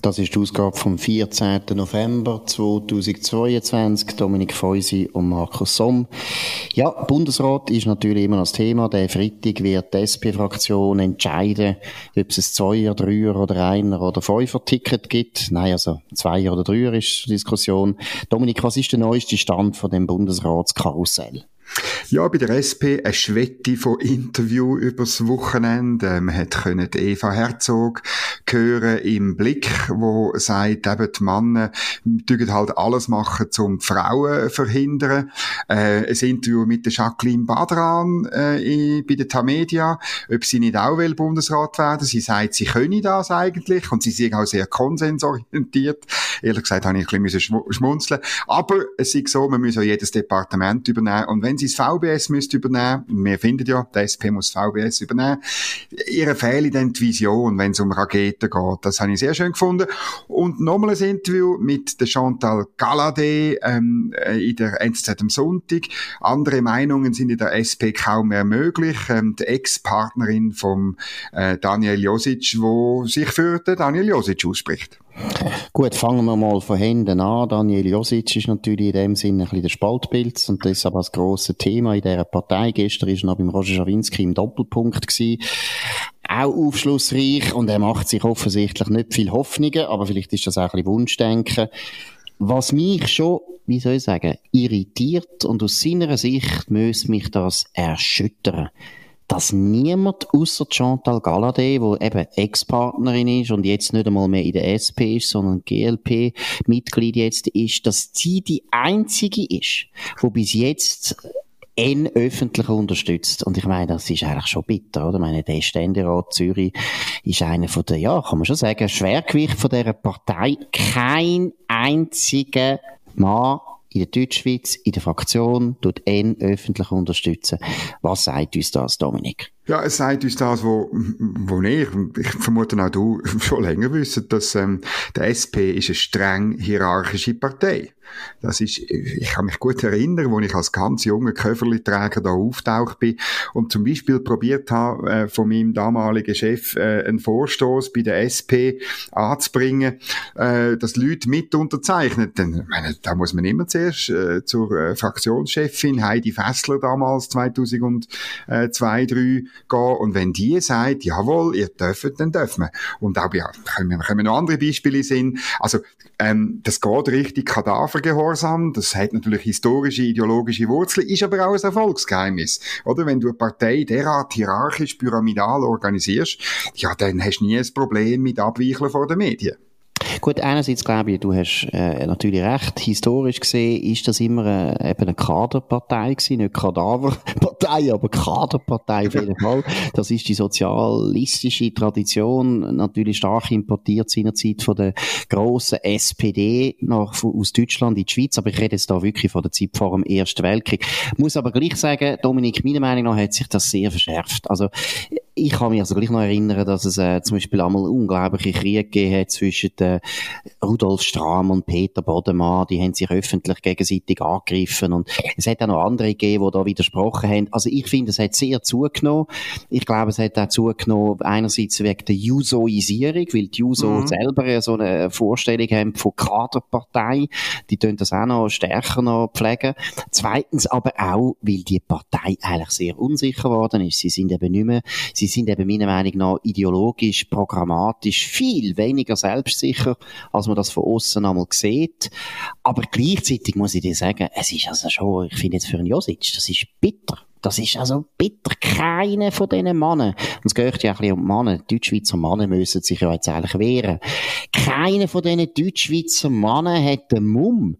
Das ist die Ausgabe vom 14. November 2022. Dominik Feusi und Markus Somm. Ja, Bundesrat ist natürlich immer das Thema. Der Freitag wird die SP-Fraktion entscheiden, ob es ein Zweier, Dreier oder Einer oder Fünfer-Ticket gibt. Nein, also Zweier oder Dreier ist die Diskussion. Dominik, was ist der neueste Stand von dem Bundesratskarussell? Ja, bei der SP eine Schwette von Interview übers Wochenende. Man hat können Eva Herzog hören im Blick, wo sagt, eben die Männer dürfen halt alles machen, um Frauen zu verhindern. Äh, ein Interview mit der Jacqueline Badran äh, bei der Tamedia, ob sie nicht auch will Bundesrat werden. Sie sagt, sie könne das eigentlich und sie sind auch sehr konsensorientiert. Ehrlich gesagt habe ich ein bisschen schmunzeln. Aber es ist so, man muss auch jedes Departement übernehmen und wenn sie das VBS müsste übernehmen, wir finden ja, der SP muss VBS übernehmen, ihre fehlt dann die Vision, wenn es um Raketen geht. Das habe ich sehr schön gefunden. Und nochmal ein Interview mit der Chantal Galladay ähm, äh, in der NZZ am Sonntag. Andere Meinungen sind in der SP kaum mehr möglich. Ähm, die Ex-Partnerin von äh, Daniel Josic, wo sich für den Daniel Josic ausspricht. Gut, fangen wir mal von hinten an. Daniel Josic ist natürlich in dem Sinne ein bisschen der Spaltpilz und das ist aber das grosse Thema in dieser Partei. Gestern ist er noch beim Roger Schawinski im Doppelpunkt gewesen. Auch aufschlussreich und er macht sich offensichtlich nicht viel Hoffnungen, aber vielleicht ist das auch ein bisschen Wunschdenken. Was mich schon, wie soll ich sagen, irritiert und aus seiner Sicht müsste mich das erschüttern dass niemand außer Chantal Galladay, wo eben Ex-Partnerin ist und jetzt nicht einmal mehr in der SP ist, sondern GLP-Mitglied jetzt ist, dass sie die einzige ist, wo bis jetzt N öffentlich unterstützt. Und ich meine, das ist eigentlich schon bitter, oder? Ich meine, der Ständerat Zürich ist einer von der, ja, kann man schon sagen, Schwergewicht von dieser Partei. Kein einziger Mann in der Deutschschweiz, in der Fraktion, tut N öffentlich unterstützen. Was sagt uns das, Dominik? Ja, es sagt uns das, wo, wo ich, ich vermute auch du, schon länger wissen, dass ähm, der SP ist eine streng hierarchische Partei. Das ist, ich kann mich gut erinnern, wo ich als ganz junger Köfferli-Träger da auftaucht bin und zum Beispiel probiert habe, äh, von meinem damaligen Chef äh, einen Vorstoß bei der SP anzubringen, äh, dass Leute mit unterzeichnen. Denn, meine, da muss man immer zuerst äh, zur äh, Fraktionschefin Heidi Fessler damals 2002, 2003 gehen. Und wenn die sagt, jawohl, ihr dürft, dann dürfen wir. Und auch, ja, können, können noch andere Beispiele sehen. Also, ähm, das geht richtig Kadavergehorsam. Das hat natürlich historische, ideologische Wurzeln, ist aber auch ein Erfolgsgeheimnis. Oder? Wenn du eine Partei derart hierarchisch, pyramidal organisierst, ja, dann hast du nie ein Problem mit Abweichlen vor den Medien. Gut, einerseits glaube ich, du hast äh, natürlich recht. Historisch gesehen ist das immer äh, eben eine Kaderpartei gewesen, nicht Kadaverpartei, aber Kaderpartei auf jeden Fall. Das ist die sozialistische Tradition, natürlich stark importiert seinerzeit von der grossen SPD nach, aus Deutschland in die Schweiz. Aber ich rede jetzt da wirklich von der Zeit vor dem Ersten Weltkrieg. Muss aber gleich sagen, Dominik, meiner Meinung nach hat sich das sehr verschärft. Also ich kann mich also gleich noch erinnern, dass es äh, zum Beispiel einmal unglaubliche Kriege gegeben hat zwischen äh, Rudolf Strahm und Peter Bodemann. Die haben sich öffentlich gegenseitig angegriffen und es hat auch noch andere gegeben, die da widersprochen haben. Also ich finde, es hat sehr zugenommen. Ich glaube, es hat auch zugenommen einerseits wegen der Jusoisierung, weil die Juso mhm. selber so eine Vorstellung haben von Kaderpartei. Die tun das auch noch stärker noch pflegen. Zweitens aber auch, weil die Partei eigentlich sehr unsicher geworden ist. Sie sind eben nicht mehr, sie sie sind eben meiner Meinung nach ideologisch, programmatisch viel weniger selbstsicher, als man das von außen einmal sieht. Aber gleichzeitig muss ich dir sagen, es ist also schon, ich finde jetzt für einen Josic, das ist bitter. Das ist also bitter. Keiner von diesen Männern, und es gehört ja ein bisschen um die Männer, die Deutschschweizer Männer müssen sich ja jetzt eigentlich wehren. Keiner von diesen Deutschschweizer Männern hat den Mumm,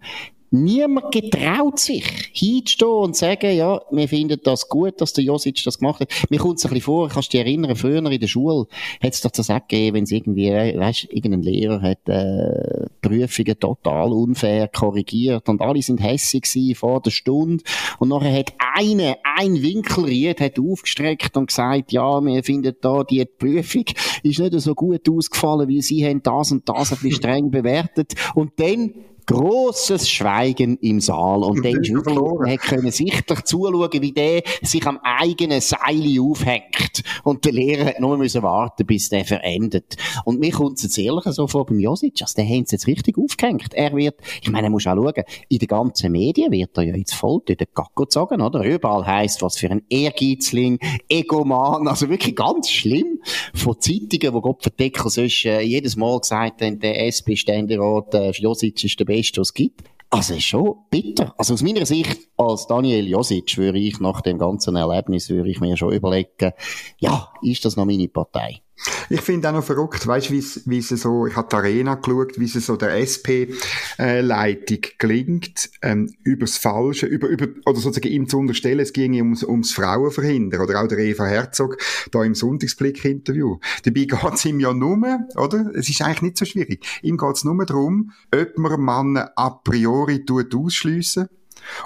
Niemand getraut sich, hinzustehen und zu sagen, ja, wir finden das gut, dass der Josic das gemacht hat. Mir kommt es ein bisschen vor, kannst du dich erinnern, früher in der Schule hat es doch das auch gegeben, wenn es irgendwie, weißt, irgendein Lehrer hat, äh, Prüfungen total unfair korrigiert und alle sind hässig vor der Stunde und nachher hat eine, ein Winkelried hat aufgestreckt und gesagt, ja, wir finden da, die Prüfung ist nicht so gut ausgefallen, wie sie haben das und das ein bisschen streng bewertet und dann grosses Schweigen im Saal. Und dann ist wirklich, können sichtlich zuschauen, wie der sich am eigenen Seil aufhängt. Und der Lehrer hat nur müssen warten, bis der verendet. Und mir kommt es jetzt ehrlich so vor beim Josic, also der haben es jetzt richtig aufgehängt. Er wird, ich meine, er muss auch schauen, in den ganzen Medien wird er ja jetzt voll durch den Gacko gezogen, oder? Überall heisst, was für ein Ehrgeizling, Egoman, also wirklich ganz schlimm. Von Zeitungen, die Gott verdeckeln, sonst äh, jedes Mal gesagt haben, der SP-Ständerat äh, Josic ist der Beste Beste, was es gibt. Also ist schon bitter. Also aus meiner Sicht als Daniel Josic würde ich nach dem ganzen Erlebnis würde ich mir schon überlegen, ja, ist das noch meine Partei? Ich finde auch noch verrückt, weißt du, wie es so, ich habe die Arena geschaut, wie es so der SP-Leitung gelingt, ähm, übers Falsche, über, über, oder sozusagen ihm zu unterstellen, es ging ums, ums Frauenverhindern, oder auch der Eva Herzog, da im Sonntagsblick-Interview. Dabei geht's ihm ja nur, oder? Es ist eigentlich nicht so schwierig. Ihm geht's nur darum, ob man Männer a priori tut ausschliessen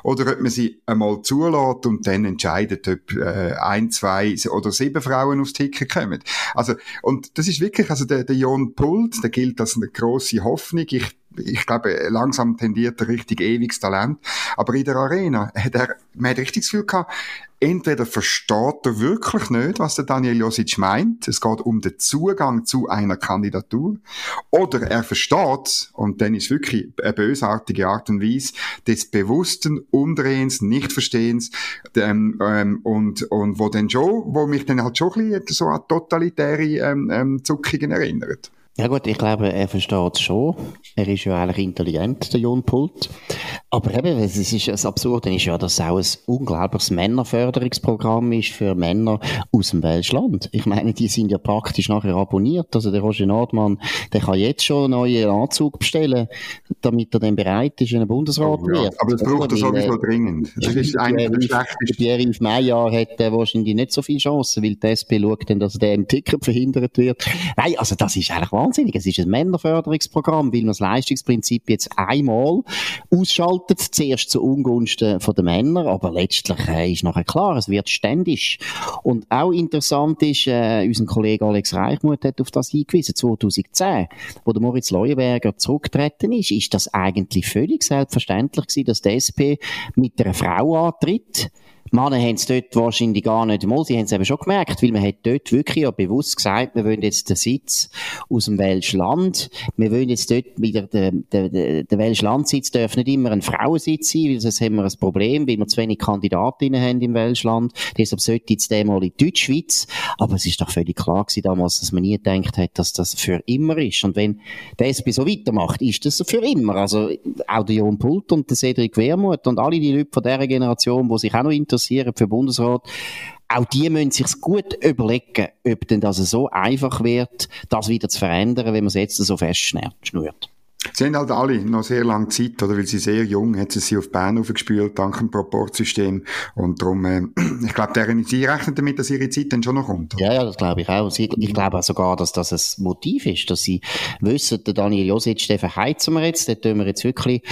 oder ob man sie einmal zulässt und dann entscheidet, ob äh, ein, zwei oder sieben Frauen aufs Ticket kommen. Also, und das ist wirklich, also der, der Jon Pult, der gilt als eine grosse Hoffnung. Ich ich glaube, langsam tendiert er richtig ewiges Talent. Aber in der Arena hat er, man hat richtig das Gefühl gehabt, entweder versteht er wirklich nicht, was der Daniel Josic meint, es geht um den Zugang zu einer Kandidatur, oder er versteht, und dann ist wirklich eine bösartige Art und Weise, des bewussten Umdrehens, Nichtverstehens, ähm, ähm, und, und wo dann schon, wo mich dann halt schon ein bisschen so an totalitäre ähm, ähm, Zuckungen erinnert. Ja gut, ich glaube, er versteht es schon. Er ist ja eigentlich intelligent, der Jon Pult. Aber eben, es ist, das Absurde ist ja, dass es auch ein unglaubliches Männerförderungsprogramm ist für Männer aus dem Welschland. Ich meine, die sind ja praktisch nachher abonniert. Also der Roger Nordmann, der kann jetzt schon einen neuen Anzug bestellen, damit er dann bereit ist, in den Bundesrat oh, ja. wird. Aber das braucht er sowieso dringend. Das ist eigentlich das Schlechteste. Pierre-Yves Meyer hat äh, wahrscheinlich nicht so viele Chancen, weil die SP schaut dann, dass der im Ticket verhindert wird. Nein, also das ist eigentlich wahnsinnig. Es ist ein Männerförderungsprogramm, weil man das Leistungsprinzip jetzt einmal ausschaltet, zuerst zu Ungunsten von den Männern, aber letztlich äh, ist nachher klar, es wird ständig. Und auch interessant ist, äh, unser Kollege Alex Reichmuth hat auf das hingewiesen, 2010, wo der Moritz Leuenberger zurückgetreten ist, ist das eigentlich völlig selbstverständlich gewesen, dass die SP mit einer Frau antritt. Männer haben es dort wahrscheinlich gar nicht mal. Sie haben es eben schon gemerkt, weil man hat dort wirklich ja bewusst gesagt, wir wollen jetzt den Sitz aus dem Welschen Land. Wir wollen jetzt dort wieder, der, der, der Welschen Landsitz darf nicht immer ein Frauensitz sein, weil sonst haben wir ein Problem, weil wir zu wenig Kandidatinnen haben im Welschen Land. Deshalb sollte jetzt der mal in Deutschschweiz. Aber es ist doch völlig klar gewesen damals, dass man nie gedacht hat, dass das für immer ist. Und wenn der SP so weitermacht, ist das für immer. Also, auch der Jon Pult und der Cedric Wermuth und alle die Leute von dieser Generation, die sich auch noch interessieren, interessieren für den Bundesrat, auch die müssen sich gut überlegen, ob denn das so einfach wird, das wieder zu verändern, wenn man es jetzt so festschnürt. Sie haben halt alle noch sehr lange Zeit, oder weil sie sehr jung, hat sie sie auf Bern aufgespielt, dank dem Proportsystem. Und darum, äh, ich glaube, deren, sie rechnen damit, dass ihre Zeit dann schon noch kommt. Ja, ja, das glaube ich auch. Sie, ich glaube auch sogar, dass das ein Motiv ist, dass sie wissen, der Daniel Josic, den verheizen wir jetzt, den tun wir jetzt wirklich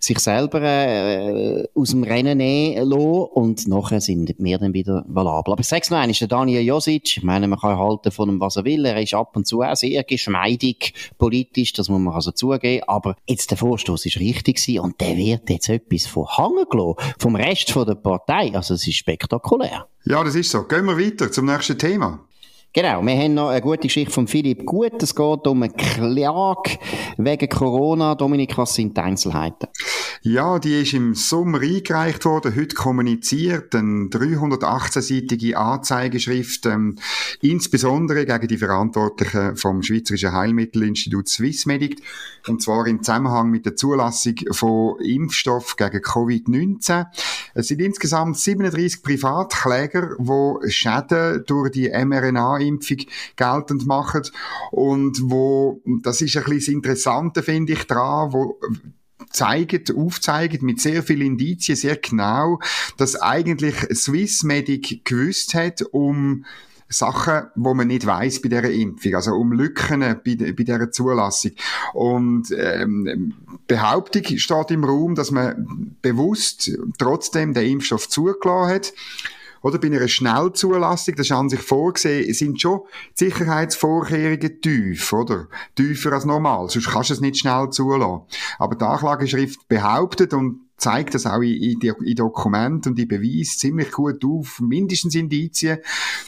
sich selber äh, aus dem Rennen nehmen lassen und nachher sind wir dann wieder valabel. Aber ich sage es noch einmal, der Daniel Josic, ich meine, man kann halten von ihm, was er will, er ist ab und zu auch sehr geschmeidig politisch, das muss man also zugeben aber jetzt der Vorstoß ist richtig gewesen und der wird jetzt etwas von Hangen gelassen, vom Rest von der Partei. Also es ist spektakulär. Ja, das ist so. Gehen wir weiter zum nächsten Thema. Genau, wir haben noch eine gute Geschichte von Philipp Gut. Es geht um eine Klage wegen Corona. Dominik, was sind die Einzelheiten? Ja, die ist im Sommer eingereicht worden, heute kommuniziert, eine 318-seitige Anzeigeschrift, ähm, insbesondere gegen die Verantwortlichen vom Schweizerischen Heilmittelinstitut Swissmedic, und zwar im Zusammenhang mit der Zulassung von Impfstoff gegen Covid-19. Es sind insgesamt 37 Privatkläger, die Schäden durch die mRNA-Impfung geltend machen und wo, das ist ein bisschen das Interessante, finde ich, dran, wo zeigen, aufzeigen mit sehr vielen Indizien sehr genau, dass eigentlich Swissmedic gewusst hat, um Sachen, wo man nicht weiß bei dieser Impfung, also um Lücken bei, bei dieser Zulassung. Und ähm, Behauptung steht im Raum, dass man bewusst trotzdem den Impfstoff zugelassen hat. Oder bei einer Schnellzulassung, das ist an sich vorgesehen, sind schon Sicherheitsvorkehrungen tief, oder? Tiefer als normal, sonst kannst du es nicht schnell zulassen. Aber die Anklageschrift behauptet, und zeigt das auch in, in, in Dokumenten und in Beweis ziemlich gut auf. Mindestens Indizien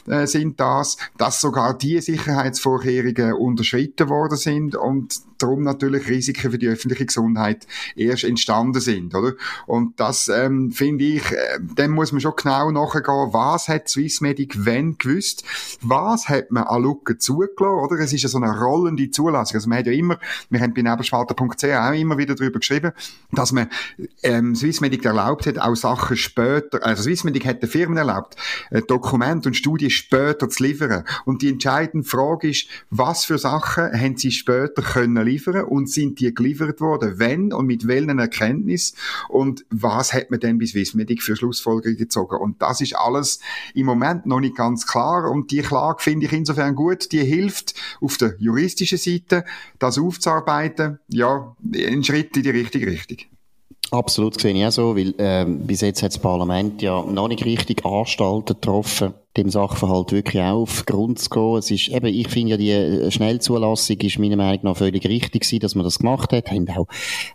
äh, sind das, dass sogar die Sicherheitsvorkehrungen unterschritten worden sind und darum natürlich Risiken für die öffentliche Gesundheit erst entstanden sind, oder? Und das ähm, finde ich, äh, dem muss man schon genau nachgehen, was hat Swissmedic wenn gewusst, was hat man an Lücken zugelassen, oder? Es ist ja so eine rollende Zulassung. Also man hat ja immer, wir haben bei nebelspalter.ch auch immer wieder darüber geschrieben, dass man ähm, Swissmedic erlaubt hat, auch Sachen später, also Swissmedic hat den Firmen erlaubt, äh, Dokumente und Studien später zu liefern. Und die entscheidende Frage ist, was für Sachen haben sie später können liefern und sind die geliefert worden? Wenn und mit welchen Erkenntnis? Und was hat man denn bis Swissmedic für Schlussfolgerungen gezogen? Und das ist alles im Moment noch nicht ganz klar. Und die Klage finde ich insofern gut. Die hilft auf der juristischen Seite, das aufzuarbeiten. Ja, ein Schritt in die richtige Richtung. Absolut, sehe ich auch so, weil äh, bis jetzt hat das Parlament ja noch nicht richtig Anstalten getroffen, dem Sachverhalt wirklich auch auf Grund zu gehen. Es ist, eben, ich finde ja, die äh, Schnellzulassung ist meiner Meinung nach völlig richtig gewesen, dass man das gemacht hat. Haben auch,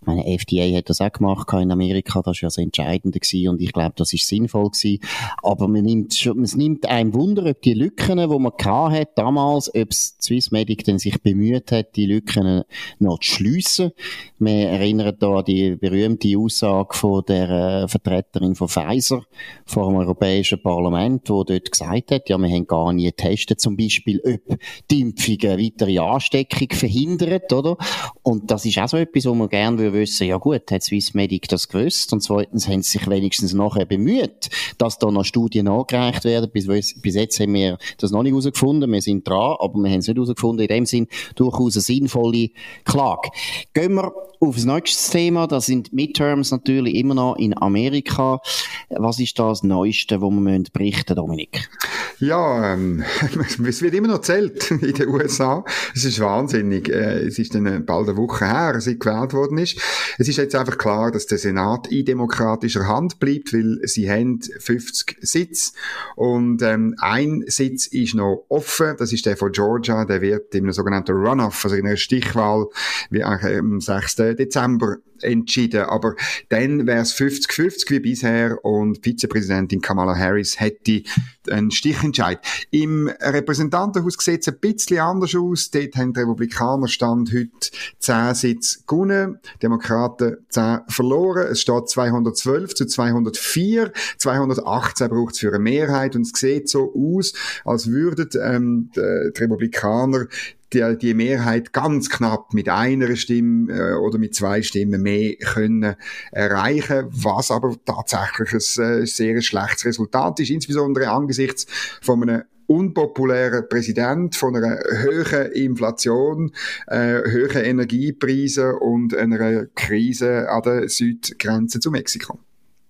meine FDA hat das auch gemacht in Amerika, das ist ja das Entscheidende gewesen und ich glaube, das ist sinnvoll gewesen. Aber man nimmt schon, es nimmt einem Wunder, ob die Lücken, die man hat damals, ob Swissmedic denn sich bemüht hat, die Lücken noch zu schliessen. Wir erinnern da an die berühmte Aussage von der äh, Vertreterin von Pfizer vor dem Europäischen Parlament, wo dort gesagt gesagt hat, ja, wir haben gar nie getestet, zum Beispiel, ob die Impfung eine weitere Ansteckung verhindert, oder? Und das ist auch so etwas, wo man gerne wissen, ja gut, hat Swissmedic das gewusst? Und zweitens haben sie sich wenigstens nachher bemüht, dass da noch Studien angereicht werden. Bis, bis jetzt haben wir das noch nicht herausgefunden. Wir sind dran, aber wir haben es nicht herausgefunden. In dem Sinn durchaus eine sinnvolle Klage. Gehen wir auf das nächste Thema. Das sind Midterms natürlich immer noch in Amerika. Was ist das Neueste, wo wir berichten Dominik? Ja, ähm, es wird immer noch zählt in den USA. Es ist wahnsinnig. Äh, es ist dann bald eine Woche her, seit gewählt worden ist. Es ist jetzt einfach klar, dass der Senat in demokratischer Hand bleibt, weil sie haben 50 Sitze und ähm, ein Sitz ist noch offen. Das ist der von Georgia. Der wird in einem sogenannten Runoff, also in einer Stichwahl, wie am 6. Dezember entschieden. Aber dann wäre es 50-50 wie bisher und Vizepräsidentin Kamala Harris hätte einen Stichentscheid. Im Repräsentantenhaus sieht es ein bisschen anders aus. Dort haben die Republikaner Stand heute 10 Sitze gewonnen, Demokraten 10 verloren. Es steht 212 zu 204. 218 braucht es für eine Mehrheit und es sieht so aus, als würden ähm, die, die Republikaner die, die Mehrheit ganz knapp mit einer Stimme äh, oder mit zwei Stimmen mehr können erreichen, was aber tatsächlich ein äh, sehr schlechtes Resultat ist, insbesondere angesichts von einem unpopulären Präsident von einer höheren Inflation, äh, höheren Energiepreisen und einer Krise an der Südgrenze zu Mexiko.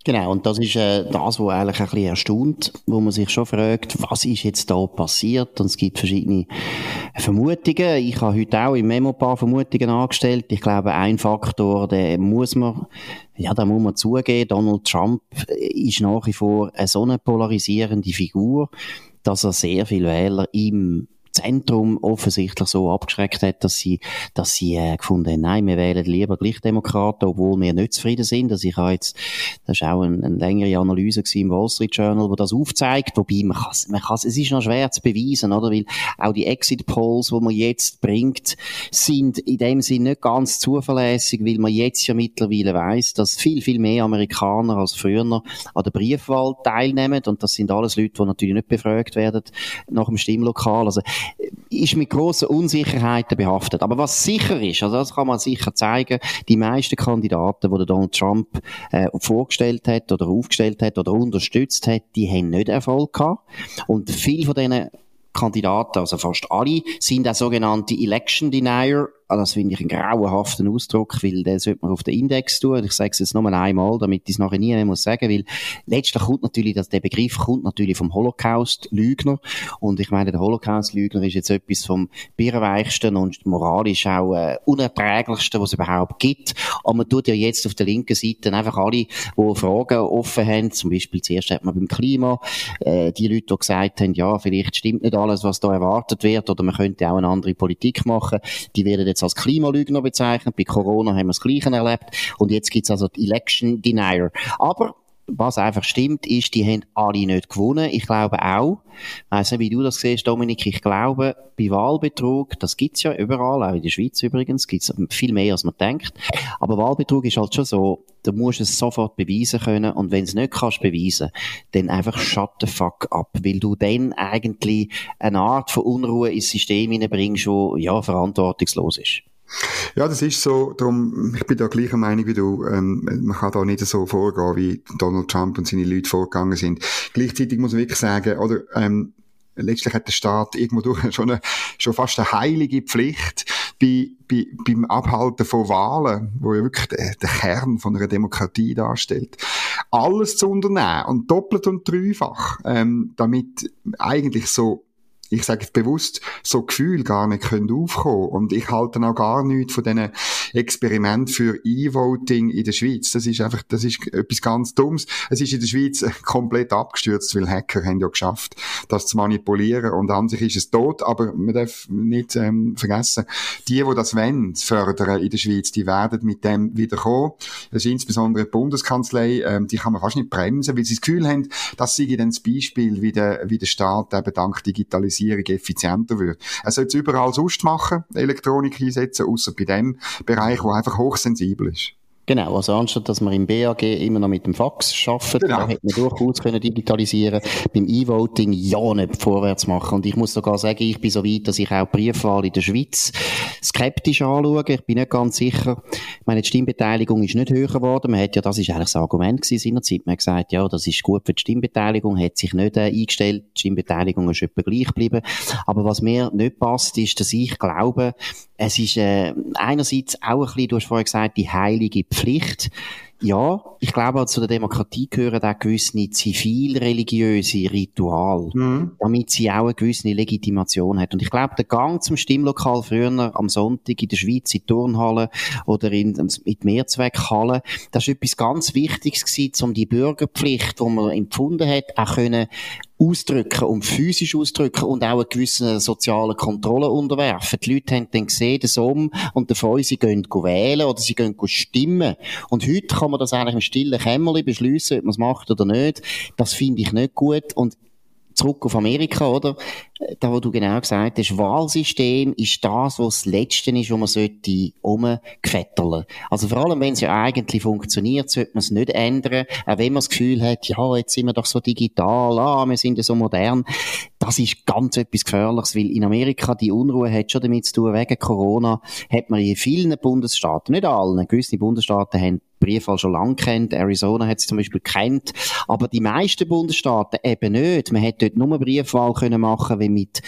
Genau, und das ist äh, das, was eigentlich ein bisschen erstaunt, wo man sich schon fragt, was ist jetzt da passiert? Und es gibt verschiedene Vermutungen. Ich habe heute auch im Memo paar Vermutungen angestellt. Ich glaube, ein Faktor, der muss man, ja, da muss man zugeben, Donald Trump ist nach wie vor eine so eine polarisierende Figur, dass er sehr viele Wähler im Zentrum offensichtlich so abgeschreckt hat, dass sie, dass sie äh, gefunden haben, nein, wir wählen lieber gleich Demokraten, obwohl wir nicht zufrieden sind. Also ich jetzt, das ist auch eine, eine längere Analyse im Wall Street Journal, wo das aufzeigt, wobei man kann, man kann, es ist noch schwer zu beweisen, oder? Weil auch die Exit Polls, die man jetzt bringt, sind in dem Sinn nicht ganz zuverlässig, weil man jetzt ja mittlerweile weiß, dass viel, viel mehr Amerikaner als früher an der Briefwahl teilnehmen und das sind alles Leute, die natürlich nicht befragt werden nach dem Stimmlokal. Also ist mit grossen Unsicherheiten behaftet. Aber was sicher ist, also das kann man sicher zeigen, die meisten Kandidaten, die Donald Trump äh, vorgestellt hat oder aufgestellt hat oder unterstützt hat, die haben nicht Erfolg gehabt. Und viele von diesen Kandidaten, also fast alle, sind auch sogenannte Election Denier ah, das finde ich einen grauenhaften Ausdruck, weil den sollte man auf den Index tun. Ich sage es jetzt nur einmal, damit ich es nachher nie mehr muss sagen, weil letztlich kommt natürlich, dass der Begriff kommt natürlich vom Holocaust-Lügner. Und ich meine, der Holocaust-Lügner ist jetzt etwas vom birrenweichsten und moralisch auch äh, unerträglichsten, was es überhaupt gibt. Aber man tut ja jetzt auf der linken Seite einfach alle, die Fragen offen haben, zum Beispiel zuerst hat man beim Klima, äh, die Leute, die gesagt haben, ja, vielleicht stimmt nicht alles, was da erwartet wird, oder man könnte auch eine andere Politik machen, die werden jetzt als Klimalügner bezeichnet. Bei Corona haben wir das Gleiche erlebt. Und jetzt gibt's also die Election Denier. Aber was einfach stimmt, ist, die haben alle nicht gewonnen. Ich glaube auch, weiss nicht, wie du das siehst, Dominik, ich glaube, bei Wahlbetrug, das gibt's ja überall, auch in der Schweiz übrigens, gibt's viel mehr, als man denkt. Aber Wahlbetrug ist halt schon so, du musst es sofort beweisen können und wenn es nicht kannst beweisen, dann einfach shut the fuck up, weil du dann eigentlich eine Art von Unruhe ins System hineinbringst, wo ja verantwortungslos ist. Ja, das ist so. Darum, ich bin da gleicher Meinung wie du. Ähm, man kann da nicht so vorgehen, wie Donald Trump und seine Leute vorgegangen sind. Gleichzeitig muss man wirklich sagen, oder, ähm, letztlich hat der Staat irgendwo durch schon, eine, schon fast eine heilige Pflicht bei, bei, beim Abhalten von Wahlen, wo ja wirklich der, der Kern von einer Demokratie darstellt, alles zu unternehmen und doppelt und dreifach, ähm, damit eigentlich so ich sage jetzt bewusst, so Gefühl gar nicht können aufkommen. Und ich halte auch gar nichts von diesen Experiment für E-Voting in der Schweiz. Das ist einfach, das ist etwas ganz Dummes. Es ist in der Schweiz komplett abgestürzt, weil Hacker haben ja geschafft, das zu manipulieren. Und an sich ist es tot, aber man darf nicht ähm, vergessen, die, die das wollen, fördern in der Schweiz, die werden mit dem wieder kommen. Das ist insbesondere die Bundeskanzlei, ähm, die kann man fast nicht bremsen, weil sie das Gefühl haben, das sei dann das Beispiel, wie der, wie der Staat eben dank Digitalisierung Digitalisierung effizienter wird. Er sollte es überall sonst machen, Elektronik einsetzen, außer bei dem Bereich, wo einfach hochsensibel ist. Genau, also anstatt dass man im BAG immer noch mit dem Fax arbeitet, genau. hätte man durchaus können digitalisieren beim E-Voting ja nicht vorwärts machen. Und ich muss sogar sagen, ich bin so weit, dass ich auch Briefwahl in der Schweiz skeptisch anschaue. Ich bin nicht ganz sicher. Ich meine, die Stimmbeteiligung ist nicht höher geworden. Man hat ja, das ist eigentlich das Argument gewesen seinerzeit. Man hat gesagt, ja, das ist gut für die Stimmbeteiligung, hat sich nicht äh, eingestellt. Die Stimmbeteiligung ist etwa gleich geblieben. Aber was mir nicht passt, ist, dass ich glaube, es ist äh, einerseits auch ein bisschen, du hast vorhin gesagt, die heilige Pflicht. Pflicht ja, ich glaube, zu der Demokratie gehören auch gewisse zivilreligiöse Ritual, mhm. damit sie auch eine gewisse Legitimation hat. Und ich glaube, der Gang zum Stimmlokal früher am Sonntag in der Schweiz in Turnhallen oder in, in Mehrzweckhallen, das ist etwas ganz Wichtiges gewesen, um die Bürgerpflicht, die man empfunden hat, auch können ausdrücken und physisch ausdrücken und auch eine gewisse soziale Kontrolle unterwerfen. Die Leute haben dann gesehen, den Somm und Feu, sie gehen wählen oder sie gehen stimmen. Und heute kann man das eigentlich im stillen Kämmerli beschließen, ob man es macht oder nicht. Das finde ich nicht gut und zurück auf Amerika, oder? Da, wo du genau gesagt hast, Wahlsystem ist das, was das Letzte ist, wo man sollte umgefetteln. Also vor allem, wenn es ja eigentlich funktioniert, sollte man es nicht ändern. Auch wenn man das Gefühl hat, ja, jetzt sind wir doch so digital, ah, wir sind ja so modern. Das ist ganz etwas Gefährliches, weil in Amerika die Unruhe hat schon damit zu tun, wegen Corona hat man in vielen Bundesstaaten, nicht allen, gewisse Bundesstaaten haben Briefwahl schon lange kennt. Arizona hat sie zum Beispiel kennt. Aber die meisten Bundesstaaten eben nicht. Man hätte dort nur Briefwahl können machen, wie mit,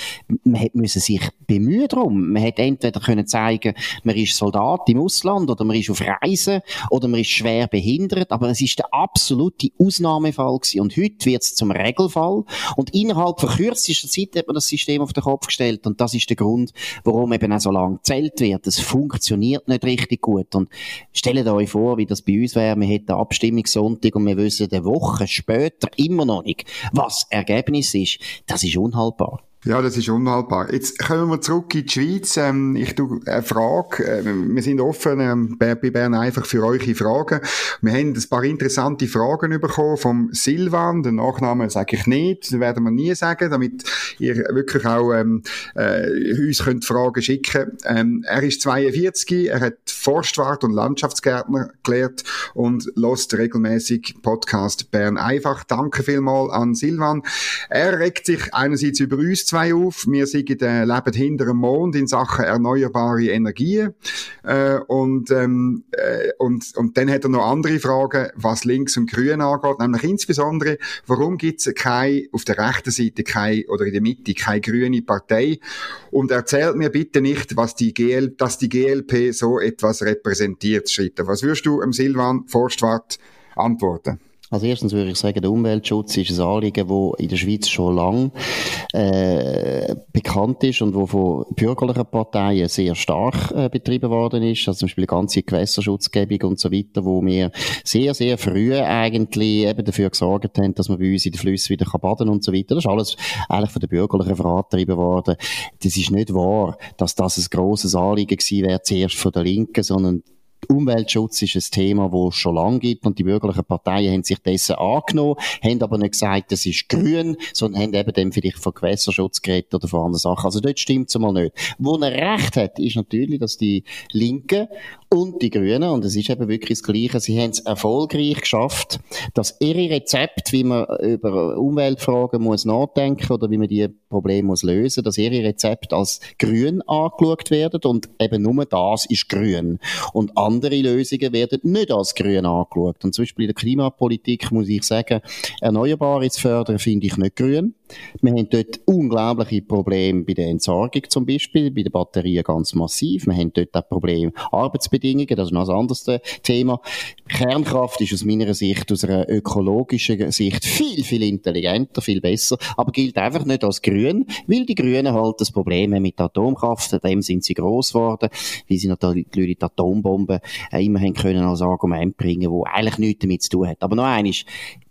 man hätte müssen sich bemühen darum. Man hätte entweder können zeigen, man ist Soldat im Ausland oder man ist auf Reisen oder man ist schwer behindert. Aber es ist der absolute Ausnahmefall gewesen. Und heute wird es zum Regelfall. Und innerhalb von kürzester Zeit hat man das System auf den Kopf gestellt. Und das ist der Grund, warum eben auch so lange gezählt wird. Es funktioniert nicht richtig gut. Und stellt euch vor, wie das bei uns wäre, wir hätten Abstimmungssonntag und wir wissen eine Woche später immer noch nicht, was Ergebnis ist. Das ist unhaltbar. Ja, das ist unhaltbar. Jetzt kommen wir zurück in die Schweiz. Ähm, ich tue eine Frage. Äh, wir sind offen ähm, bei Bern einfach für eure Fragen. Wir haben ein paar interessante Fragen bekommen vom Silvan. Den Nachnamen sage ich nicht, den werden wir nie sagen, damit ihr wirklich auch ähm, äh, uns könnt Fragen schicken ähm, Er ist 42, er hat Forstwart und Landschaftsgärtner gelehrt und lost regelmäßig Podcast Bern einfach. Danke vielmals an Silvan. Er regt sich einerseits über uns zwei auf, wir sind, äh, leben hinter dem Mond in Sachen erneuerbare Energien. Äh, und, ähm, äh, und, und dann hat er noch andere Fragen, was links und grün angeht, nämlich insbesondere, warum gibt es auf der rechten Seite keine, oder in der Mitte keine grüne Partei? Und erzählt mir bitte nicht, was die GL, dass die GLP so etwas repräsentiert, schreibt Was würdest du, ähm, Silvan Forstwart, antworten? Also erstens würde ich sagen, der Umweltschutz ist ein Anliegen, das in der Schweiz schon lang äh, bekannt ist und wo von bürgerlichen Parteien sehr stark äh, betrieben worden ist. Also zum Beispiel die ganze Gewässerschutzgebung und so weiter, wo wir sehr, sehr früh eigentlich eben dafür gesorgt haben, dass man bei uns in den Flüssen wieder kann und so weiter. Das ist alles eigentlich von den Bürgerlichen vorangetrieben worden. Das ist nicht wahr, dass das ein grosses Anliegen gewesen wäre, zuerst von der Linken, sondern Umweltschutz ist ein Thema, das es schon lange gibt und die bürgerlichen Parteien haben sich dessen angenommen, haben aber nicht gesagt, das ist grün, sondern haben eben dann vielleicht von Gewässerschutz geredet oder von anderen Sachen. Also dort stimmt es mal nicht. Wo er recht hat, ist natürlich, dass die Linken und die Grünen, und es ist eben wirklich das Gleiche, sie haben es erfolgreich geschafft, dass ihre Rezepte, wie man über Umweltfragen muss nachdenken oder wie man die Probleme muss lösen, dass ihre Rezepte als grün angeschaut werden und eben nur das ist grün. Und andere Lösungen werden nicht als grün angeschaut. Und zum Beispiel in der Klimapolitik muss ich sagen, Erneuerbare zu fördern, finde ich nicht grün. Wir haben dort unglaubliche Probleme bei der Entsorgung zum Beispiel, bei den Batterien ganz massiv. Wir haben dort auch Probleme Arbeitsbedingungen, das ist noch ein anderes Thema. Kernkraft ist aus meiner Sicht, aus einer ökologischen Sicht viel, viel intelligenter, viel besser, aber gilt einfach nicht als grün, weil die Grünen halt das Problem haben mit Atomkraft, an dem sind sie gross geworden, weil sie natürlich die Atombomben äh, immer können als Argument bringen, wo eigentlich nichts damit zu tun hat. Aber noch eines,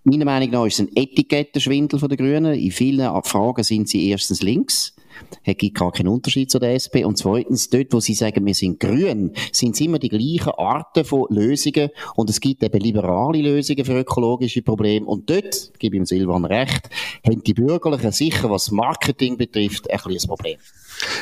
Meiner Meinung nach ist es ein Etikettenschwindel von den Grünen. In vielen Fragen sind sie erstens links. Es gibt gar keinen Unterschied zu der SP. Und zweitens, dort, wo sie sagen, wir sind grün, sind es immer die gleichen Arten von Lösungen. Und es gibt eben liberale Lösungen für ökologische Probleme. Und dort, gebe ich dem Silvan recht, haben die Bürgerlichen sicher, was Marketing betrifft, ein kleines Problem.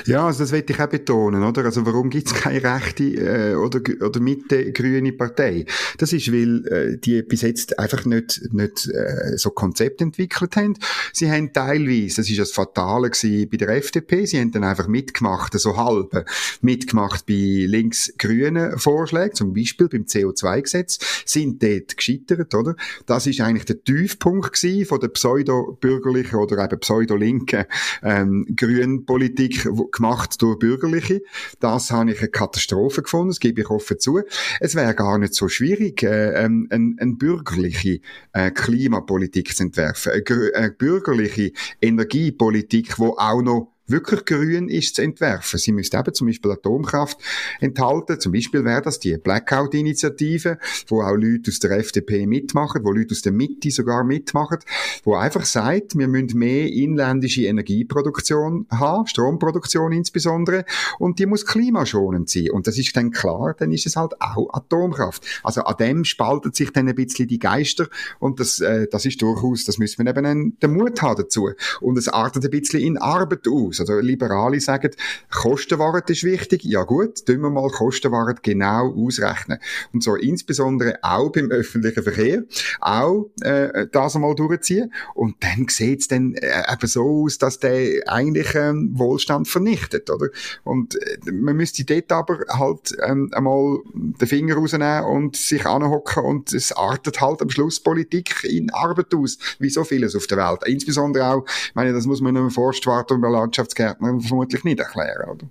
Ja, also das will ich auch betonen, oder? Also warum gibt es keine rechte äh, oder, oder Mitte grüne Partei? Das ist, weil äh, die bis jetzt einfach nicht, nicht äh, so Konzept entwickelt haben. Sie haben teilweise, das ist das Fatale gewesen bei der FDP, sie haben dann einfach mitgemacht, so halb, mitgemacht bei links-grünen Vorschlägen, zum Beispiel beim CO2-Gesetz, sind dort gescheitert, oder? Das ist eigentlich der Tiefpunkt gewesen von der pseudo-bürgerlichen oder eben pseudo-linken ähm, Grünpolitik gemacht durch Bürgerliche. Das habe ich eine Katastrophe gefunden, das gebe ich offen zu. Es wäre gar nicht so schwierig, äh, ähm, eine, bürgerliche äh, Klimapolitik zu entwerfen, eine, eine bürgerliche Energiepolitik, wo auch noch wirklich grün ist, zu entwerfen. Sie müsste eben zum Beispiel Atomkraft enthalten. Zum Beispiel wäre das die Blackout-Initiative, wo auch Leute aus der FDP mitmachen, wo Leute aus der Mitte sogar mitmachen, wo einfach sagt, wir müssen mehr inländische Energieproduktion haben, Stromproduktion insbesondere, und die muss klimaschonend sein. Und das ist dann klar, dann ist es halt auch Atomkraft. Also an dem spaltet sich dann ein bisschen die Geister und das, äh, das ist durchaus, das müssen wir eben den Mut haben dazu. Und es artet ein bisschen in Arbeit aus aus. Also Liberale sagen, Kostenwart ist wichtig. Ja gut, tun wir mal Kostenwart genau ausrechnen. Und so insbesondere auch beim öffentlichen Verkehr, auch äh, das einmal durchziehen. Und dann sieht es dann äh, eben so aus, dass der eigentlich ähm, Wohlstand vernichtet, oder? Und äh, man müsste dort aber halt ähm, einmal den Finger rausnehmen und sich anhocken und es artet halt am Schluss Politik in Arbeit aus, wie so vieles auf der Welt. Insbesondere auch, ich meine, das muss man einem Forstwart und einer Landschaft Landschaftsgärtner vermutlich nicht erklären, oder?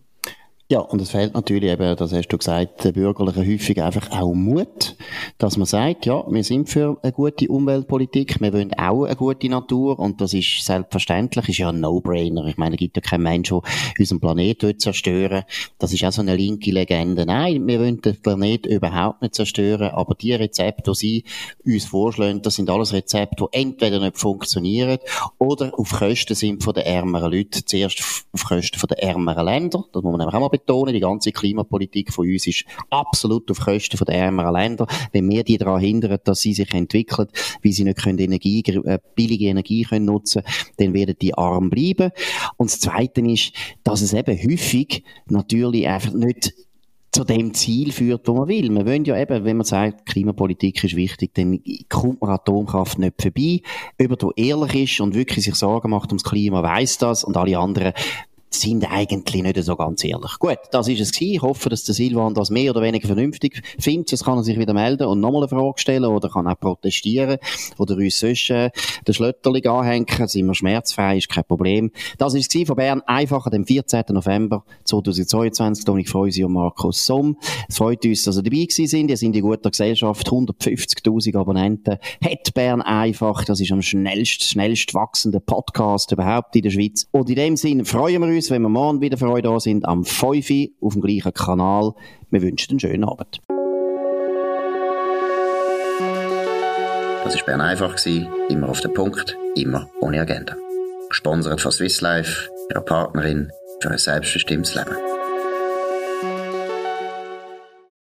Ja, und es fehlt natürlich eben, das hast du gesagt, den Bürgerlichen häufig einfach auch Mut, dass man sagt, ja, wir sind für eine gute Umweltpolitik, wir wollen auch eine gute Natur und das ist selbstverständlich, ist ja ein No-Brainer. Ich meine, es gibt ja keinen Mensch, der unseren Planeten zerstören Das ist auch so eine linke Legende. Nein, wir wollen den Planeten überhaupt nicht zerstören, aber die Rezepte, die sie uns vorschlagen, das sind alles Rezepte, die entweder nicht funktionieren oder auf Kosten sind von den ärmeren Leuten. Zuerst auf Kosten der ärmeren Länder, das muss man auch mal betonen, die ganze Klimapolitik von uns ist absolut auf Kosten der ärmeren Länder. Wenn wir die daran hindern, dass sie sich entwickeln, weil sie nicht können Energie, äh, billige Energie können nutzen dann werden die arm bleiben. Und das Zweite ist, dass es eben häufig natürlich einfach nicht zu dem Ziel führt, wo man will. Man will ja eben, wenn man sagt, Klimapolitik ist wichtig, dann kommt man Atomkraft nicht vorbei. Über der ehrlich ist und wirklich sich Sorgen macht ums Klima, weiß das und alle anderen sind eigentlich nicht so ganz ehrlich. Gut, das ist es gewesen. Ich hoffe, dass der Silvan das mehr oder weniger vernünftig findet. Jetzt kann er sich wieder melden und nochmal eine Frage stellen oder kann auch protestieren oder uns sonst äh, den Schlötterling anhängen. Sind wir schmerzfrei, ist kein Problem. Das ist es von Bern einfach am 14. November 2022. Dominik Freusi und Markus Somm. Es freut uns, dass ihr dabei gewesen sind. Ihr sind in guter Gesellschaft. 150.000 Abonnenten hat Bern einfach. Das ist am schnellst, schnellst wachsende Podcast überhaupt in der Schweiz. Und in dem Sinne freuen wir uns uns, wenn wir morgen wieder für euch da sind, am 5 auf dem gleichen Kanal. Wir wünschen einen schönen Abend. Das war Bern einfach, immer auf den Punkt, immer ohne Agenda. Gesponsert von Swiss Life, ihrer Partnerin für ein selbstbestimmtes Leben.